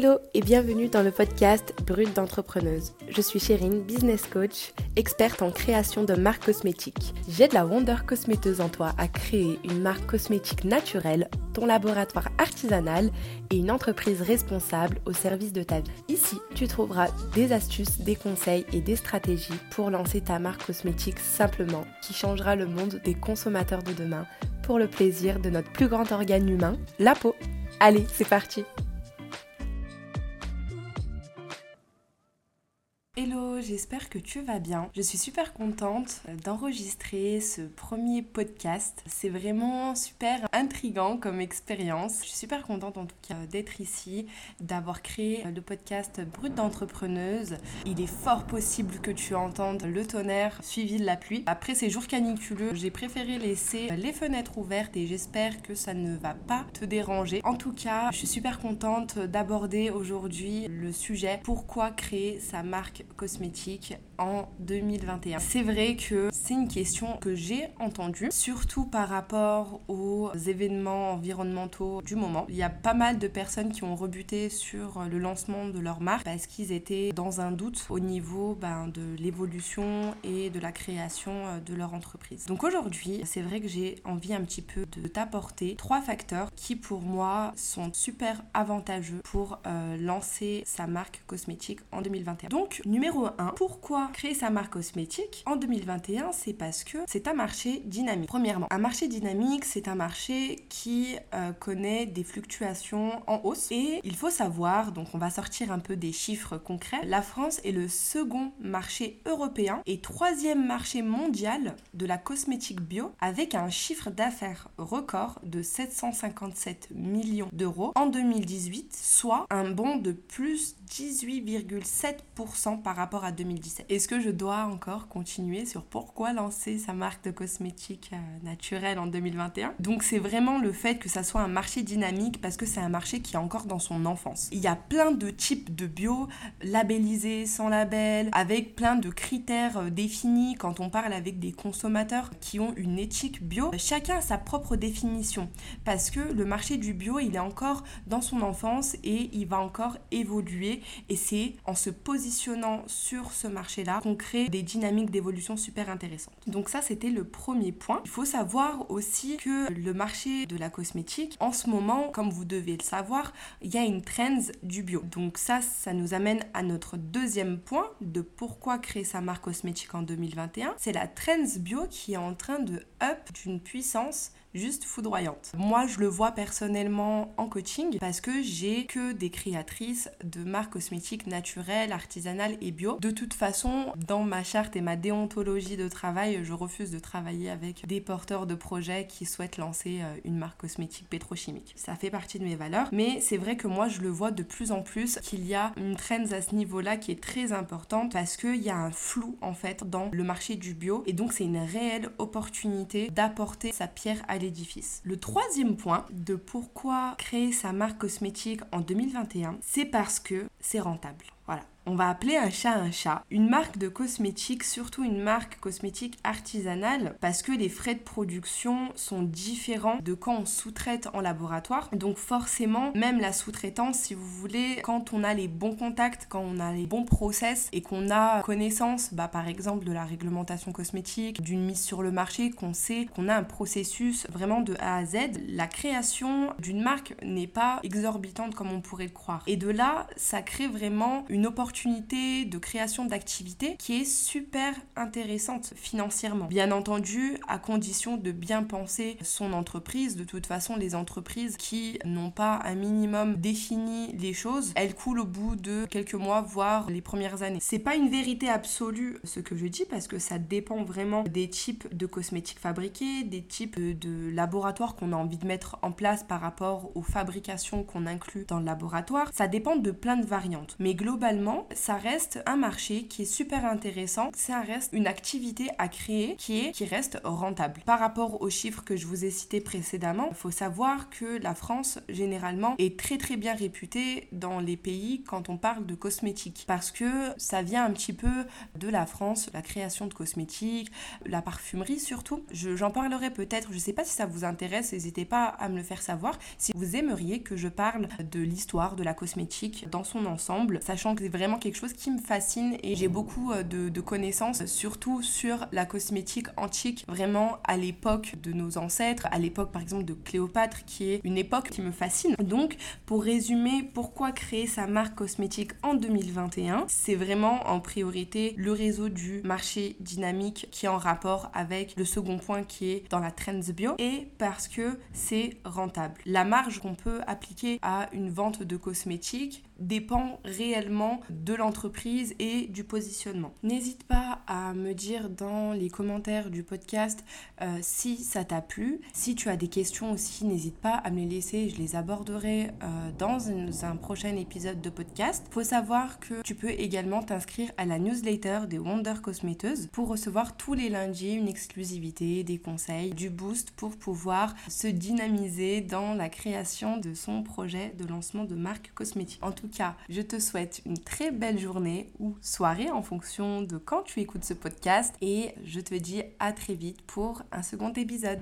Hello et bienvenue dans le podcast Brut d'entrepreneuse. Je suis Chérine, business coach, experte en création de marques cosmétiques. J'aide la Wonder Cosméteuse en toi à créer une marque cosmétique naturelle, ton laboratoire artisanal et une entreprise responsable au service de ta vie. Ici, tu trouveras des astuces, des conseils et des stratégies pour lancer ta marque cosmétique simplement qui changera le monde des consommateurs de demain pour le plaisir de notre plus grand organe humain, la peau. Allez, c'est parti J'espère que tu vas bien. Je suis super contente d'enregistrer ce premier podcast. C'est vraiment super intrigant comme expérience. Je suis super contente en tout cas d'être ici, d'avoir créé le podcast Brut d'entrepreneuse. Il est fort possible que tu entendes le tonnerre suivi de la pluie. Après ces jours caniculeux, j'ai préféré laisser les fenêtres ouvertes et j'espère que ça ne va pas te déranger. En tout cas, je suis super contente d'aborder aujourd'hui le sujet pourquoi créer sa marque cosmétique? En 2021 C'est vrai que c'est une question que j'ai entendue, surtout par rapport aux événements environnementaux du moment. Il y a pas mal de personnes qui ont rebuté sur le lancement de leur marque parce qu'ils étaient dans un doute au niveau ben, de l'évolution et de la création euh, de leur entreprise. Donc aujourd'hui, c'est vrai que j'ai envie un petit peu de t'apporter trois facteurs qui pour moi sont super avantageux pour euh, lancer sa marque cosmétique en 2021. Donc numéro 1, pourquoi créer sa marque cosmétique en 2021 C'est parce que c'est un marché dynamique. Premièrement, un marché dynamique, c'est un marché qui euh, connaît des fluctuations en hausse. Et il faut savoir, donc on va sortir un peu des chiffres concrets, la France est le second marché européen et troisième marché mondial de la cosmétique bio avec un chiffre d'affaires record de 757 millions d'euros en 2018, soit un bond de plus 18,7% par rapport à 2017. Est-ce que je dois encore continuer sur pourquoi lancer sa marque de cosmétiques euh, naturelle en 2021 Donc c'est vraiment le fait que ça soit un marché dynamique parce que c'est un marché qui est encore dans son enfance. Il y a plein de types de bio, labellisés, sans label, avec plein de critères euh, définis quand on parle avec des consommateurs qui ont une éthique bio. Chacun a sa propre définition parce que le marché du bio, il est encore dans son enfance et il va encore évoluer et c'est en se positionnant sur ce marché-là qu'on crée des dynamiques d'évolution super intéressantes. Donc ça, c'était le premier point. Il faut savoir aussi que le marché de la cosmétique, en ce moment, comme vous devez le savoir, il y a une trend du bio. Donc ça, ça nous amène à notre deuxième point de pourquoi créer sa marque cosmétique en 2021. C'est la trends bio qui est en train de up d'une puissance juste foudroyante. Moi, je le vois personnellement en coaching parce que j'ai que des créatrices de marques cosmétiques naturelles, artisanales et bio. De toute façon, dans ma charte et ma déontologie de travail, je refuse de travailler avec des porteurs de projets qui souhaitent lancer euh, une marque cosmétique pétrochimique. Ça fait partie de mes valeurs, mais c'est vrai que moi, je le vois de plus en plus qu'il y a une trend à ce niveau-là qui est très importante parce qu'il y a un flou en fait dans le marché du bio et donc c'est une réelle opportunité d'apporter sa pierre à l'édifice. Le troisième point de pourquoi créer sa marque cosmétique en 2021, c'est parce que c'est rentable. Voilà. On va appeler un chat un chat. Une marque de cosmétique, surtout une marque cosmétique artisanale, parce que les frais de production sont différents de quand on sous-traite en laboratoire. Donc forcément, même la sous-traitance, si vous voulez, quand on a les bons contacts, quand on a les bons process et qu'on a connaissance, bah, par exemple, de la réglementation cosmétique, d'une mise sur le marché, qu'on sait qu'on a un processus vraiment de A à Z, la création d'une marque n'est pas exorbitante comme on pourrait le croire. Et de là, ça crée vraiment une opportunité de création d'activités qui est super intéressante financièrement. Bien entendu, à condition de bien penser son entreprise. De toute façon, les entreprises qui n'ont pas un minimum défini les choses, elles coulent au bout de quelques mois, voire les premières années. C'est pas une vérité absolue ce que je dis parce que ça dépend vraiment des types de cosmétiques fabriqués, des types de laboratoires qu'on a envie de mettre en place par rapport aux fabrications qu'on inclut dans le laboratoire. Ça dépend de plein de variantes. Mais globalement, globalement, ça reste un marché qui est super intéressant. Ça reste une activité à créer qui est qui reste rentable. Par rapport aux chiffres que je vous ai cités précédemment, il faut savoir que la France généralement est très très bien réputée dans les pays quand on parle de cosmétiques parce que ça vient un petit peu de la France, la création de cosmétiques, la parfumerie surtout. J'en parlerai peut-être, je ne sais pas si ça vous intéresse, n'hésitez pas à me le faire savoir si vous aimeriez que je parle de l'histoire de la cosmétique dans son ensemble, sachant que c'est vraiment quelque chose qui me fascine et j'ai beaucoup euh, de, de connaissances surtout sur la cosmétique antique, vraiment à l'époque de nos ancêtres, à l'époque par exemple de Cléopâtre qui est une époque qui me fascine. Donc pour résumer pourquoi créer sa marque cosmétique en 2021, c'est vraiment en priorité le réseau du marché dynamique qui est en rapport avec le second point qui est dans la Trends Bio et parce que c'est rentable. La marge qu'on peut appliquer à une vente de cosmétiques dépend réellement de l'entreprise et du positionnement. N'hésite pas à me dire dans les commentaires du podcast euh, si ça t'a plu. Si tu as des questions aussi, n'hésite pas à me les laisser, je les aborderai euh, dans un, prochain épisode de podcast. Faut savoir que tu peux également t'inscrire à la newsletter des Wonder Cosméteuses pour recevoir tous les lundis une exclusivité, des conseils, du boost pour pouvoir se dynamiser dans la création de son projet de lancement de marque cosmétique. En cas, je te souhaite une très belle journée ou soirée en fonction de quand tu écoutes ce podcast et je te dis à très vite pour un second épisode.